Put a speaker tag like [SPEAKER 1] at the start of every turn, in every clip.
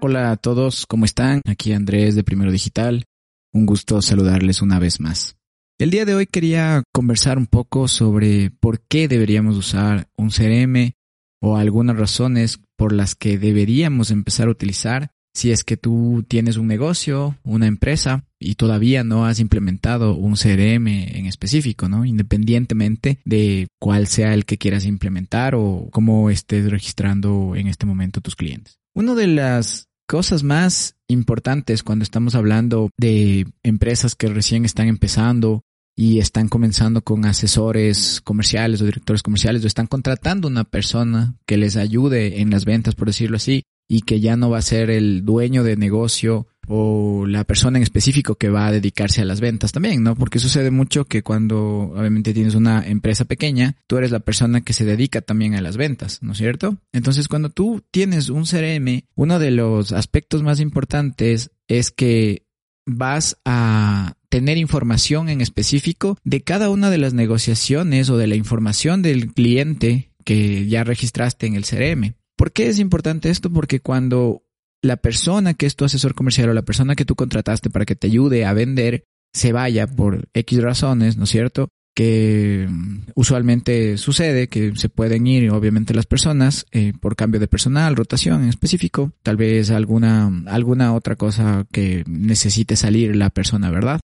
[SPEAKER 1] Hola a todos, ¿cómo están? Aquí Andrés de Primero Digital. Un gusto saludarles una vez más. El día de hoy quería conversar un poco sobre por qué deberíamos usar un CRM o algunas razones por las que deberíamos empezar a utilizar si es que tú tienes un negocio, una empresa y todavía no has implementado un CRM en específico, ¿no? Independientemente de cuál sea el que quieras implementar o cómo estés registrando en este momento tus clientes. Una de las cosas más importantes cuando estamos hablando de empresas que recién están empezando y están comenzando con asesores comerciales o directores comerciales o están contratando una persona que les ayude en las ventas, por decirlo así, y que ya no va a ser el dueño de negocio o la persona en específico que va a dedicarse a las ventas también, ¿no? Porque sucede mucho que cuando obviamente tienes una empresa pequeña, tú eres la persona que se dedica también a las ventas, ¿no es cierto? Entonces, cuando tú tienes un CRM, uno de los aspectos más importantes es que vas a tener información en específico de cada una de las negociaciones o de la información del cliente que ya registraste en el CRM. ¿Por qué es importante esto? Porque cuando la persona que es tu asesor comercial o la persona que tú contrataste para que te ayude a vender se vaya por X razones, ¿no es cierto? Que mm, usualmente sucede que se pueden ir, obviamente, las personas eh, por cambio de personal, rotación en específico, tal vez alguna, alguna otra cosa que necesite salir la persona, ¿verdad?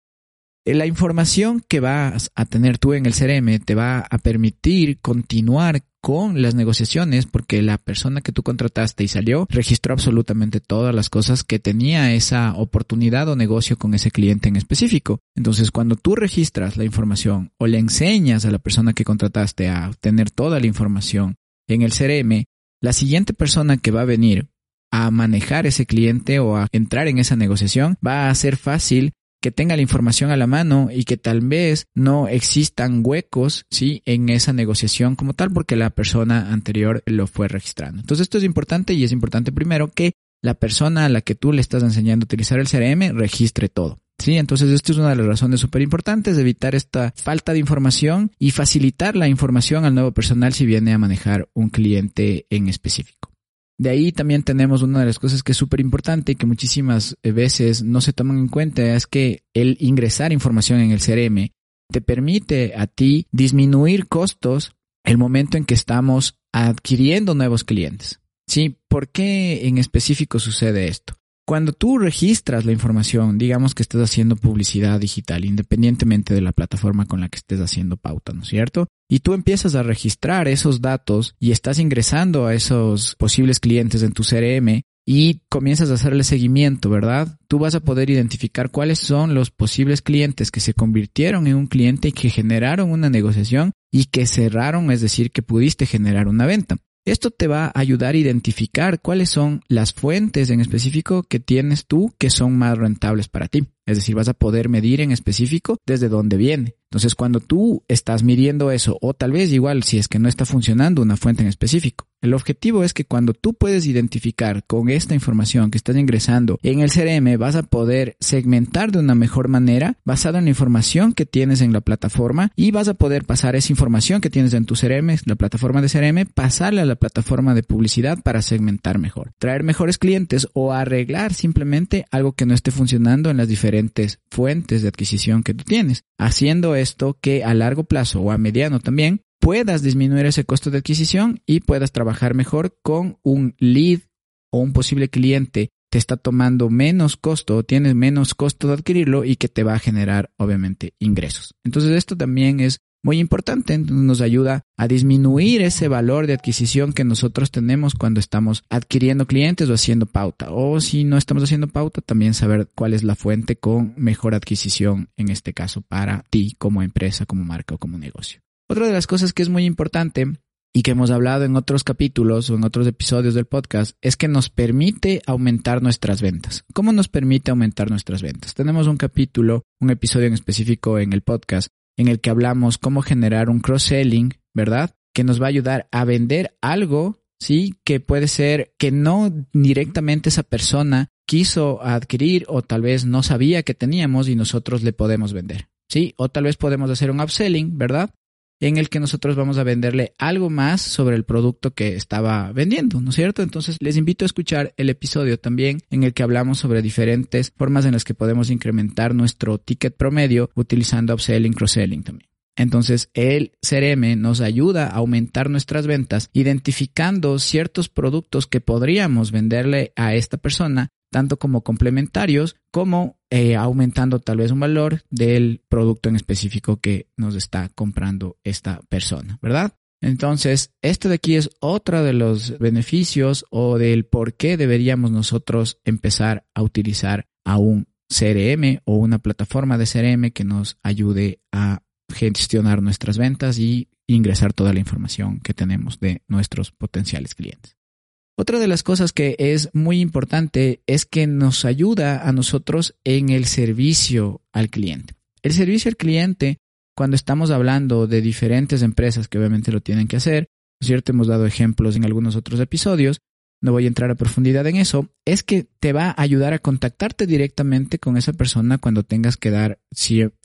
[SPEAKER 1] Eh, la información que vas a tener tú en el CRM te va a permitir continuar con las negociaciones porque la persona que tú contrataste y salió registró absolutamente todas las cosas que tenía esa oportunidad o negocio con ese cliente en específico. Entonces, cuando tú registras la información o le enseñas a la persona que contrataste a tener toda la información en el CRM, la siguiente persona que va a venir a manejar ese cliente o a entrar en esa negociación va a ser fácil que tenga la información a la mano y que tal vez no existan huecos, ¿sí? En esa negociación como tal porque la persona anterior lo fue registrando. Entonces esto es importante y es importante primero que la persona a la que tú le estás enseñando a utilizar el CRM registre todo. Sí, entonces esto es una de las razones súper importantes de evitar esta falta de información y facilitar la información al nuevo personal si viene a manejar un cliente en específico. De ahí también tenemos una de las cosas que es súper importante y que muchísimas veces no se toman en cuenta, es que el ingresar información en el CRM te permite a ti disminuir costos el momento en que estamos adquiriendo nuevos clientes. ¿Sí? ¿Por qué en específico sucede esto? Cuando tú registras la información, digamos que estés haciendo publicidad digital, independientemente de la plataforma con la que estés haciendo pauta, ¿no es cierto? Y tú empiezas a registrar esos datos y estás ingresando a esos posibles clientes en tu CRM y comienzas a hacerle seguimiento, ¿verdad? Tú vas a poder identificar cuáles son los posibles clientes que se convirtieron en un cliente y que generaron una negociación y que cerraron, es decir, que pudiste generar una venta. Esto te va a ayudar a identificar cuáles son las fuentes en específico que tienes tú que son más rentables para ti. Es decir, vas a poder medir en específico desde dónde viene. Entonces, cuando tú estás midiendo eso, o tal vez igual si es que no está funcionando una fuente en específico, el objetivo es que cuando tú puedes identificar con esta información que estás ingresando en el CRM, vas a poder segmentar de una mejor manera basada en la información que tienes en la plataforma y vas a poder pasar esa información que tienes en tu CRM, la plataforma de CRM, pasarla a la plataforma de publicidad para segmentar mejor, traer mejores clientes o arreglar simplemente algo que no esté funcionando en las diferentes fuentes de adquisición que tú tienes, haciendo esto que a largo plazo o a mediano también puedas disminuir ese costo de adquisición y puedas trabajar mejor con un lead o un posible cliente te está tomando menos costo o tienes menos costo de adquirirlo y que te va a generar obviamente ingresos. Entonces esto también es muy importante, nos ayuda a disminuir ese valor de adquisición que nosotros tenemos cuando estamos adquiriendo clientes o haciendo pauta. O si no estamos haciendo pauta, también saber cuál es la fuente con mejor adquisición, en este caso para ti como empresa, como marca o como negocio. Otra de las cosas que es muy importante y que hemos hablado en otros capítulos o en otros episodios del podcast es que nos permite aumentar nuestras ventas. ¿Cómo nos permite aumentar nuestras ventas? Tenemos un capítulo, un episodio en específico en el podcast en el que hablamos cómo generar un cross-selling, ¿verdad? Que nos va a ayudar a vender algo, ¿sí? Que puede ser que no directamente esa persona quiso adquirir o tal vez no sabía que teníamos y nosotros le podemos vender, ¿sí? O tal vez podemos hacer un upselling, ¿verdad? En el que nosotros vamos a venderle algo más sobre el producto que estaba vendiendo, ¿no es cierto? Entonces les invito a escuchar el episodio también en el que hablamos sobre diferentes formas en las que podemos incrementar nuestro ticket promedio utilizando upselling, cross-selling también. Entonces, el CRM nos ayuda a aumentar nuestras ventas identificando ciertos productos que podríamos venderle a esta persona tanto como complementarios como eh, aumentando tal vez un valor del producto en específico que nos está comprando esta persona, ¿verdad? Entonces, esto de aquí es otro de los beneficios o del por qué deberíamos nosotros empezar a utilizar a un CRM o una plataforma de CRM que nos ayude a gestionar nuestras ventas y ingresar toda la información que tenemos de nuestros potenciales clientes. Otra de las cosas que es muy importante es que nos ayuda a nosotros en el servicio al cliente. El servicio al cliente, cuando estamos hablando de diferentes empresas que obviamente lo tienen que hacer, ¿cierto? Hemos dado ejemplos en algunos otros episodios, no voy a entrar a profundidad en eso, es que te va a ayudar a contactarte directamente con esa persona cuando tengas que dar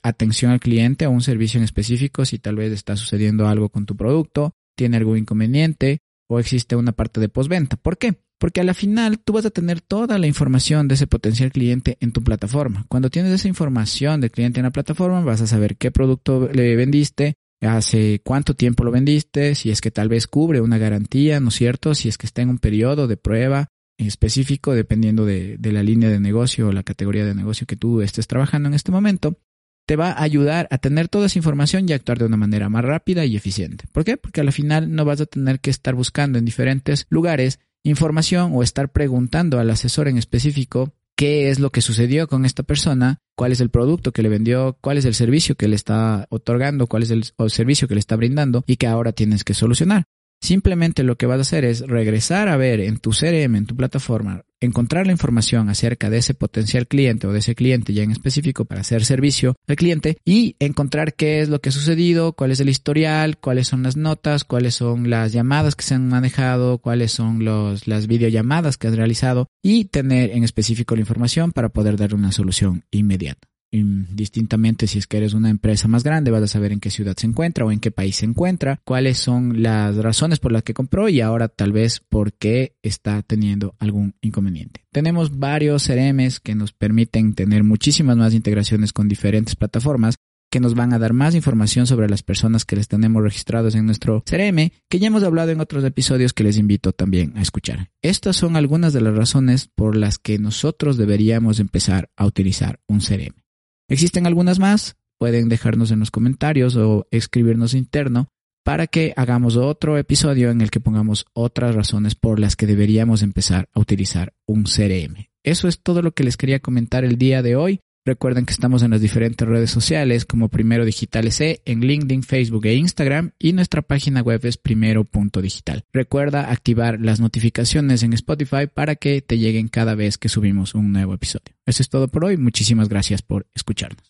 [SPEAKER 1] atención al cliente a un servicio en específico, si tal vez está sucediendo algo con tu producto, tiene algún inconveniente o existe una parte de postventa. ¿Por qué? Porque a la final tú vas a tener toda la información de ese potencial cliente en tu plataforma. Cuando tienes esa información del cliente en la plataforma, vas a saber qué producto le vendiste, hace cuánto tiempo lo vendiste, si es que tal vez cubre una garantía, ¿no es cierto? Si es que está en un periodo de prueba específico, dependiendo de, de la línea de negocio o la categoría de negocio que tú estés trabajando en este momento te va a ayudar a tener toda esa información y actuar de una manera más rápida y eficiente. ¿Por qué? Porque al final no vas a tener que estar buscando en diferentes lugares información o estar preguntando al asesor en específico qué es lo que sucedió con esta persona, cuál es el producto que le vendió, cuál es el servicio que le está otorgando, cuál es el, servicio que le está brindando y que ahora tienes que solucionar. Simplemente lo que vas a hacer es regresar a ver en tu CRM, en tu plataforma, encontrar la información acerca de ese potencial cliente o de ese cliente ya en específico para hacer servicio al cliente y encontrar qué es lo que ha sucedido, cuál es el historial, cuáles son las notas, cuáles son las llamadas que se han manejado, cuáles son las videollamadas que has realizado y tener en específico la información para poder darle una solución inmediata distintamente si es que eres una empresa más grande, vas a saber en qué ciudad se encuentra o en qué país se encuentra, cuáles son las razones por las que compró y ahora tal vez por qué está teniendo algún inconveniente. Tenemos varios CRMs que nos permiten tener muchísimas más integraciones con diferentes plataformas que nos van a dar más información sobre las personas que les tenemos registrados en nuestro CRM, que ya hemos hablado en otros episodios que les invito también a escuchar. Estas son algunas de las razones por las que nosotros deberíamos empezar a utilizar un CRM. Existen algunas más, pueden dejarnos en los comentarios o escribirnos interno para que hagamos otro episodio en el que pongamos otras razones por las que deberíamos empezar a utilizar un CRM. Eso es todo lo que les quería comentar el día de hoy. Recuerden que estamos en las diferentes redes sociales como Primero Digital C en LinkedIn, Facebook e Instagram y nuestra página web es primero.digital. Recuerda activar las notificaciones en Spotify para que te lleguen cada vez que subimos un nuevo episodio. Eso es todo por hoy. Muchísimas gracias por escucharnos.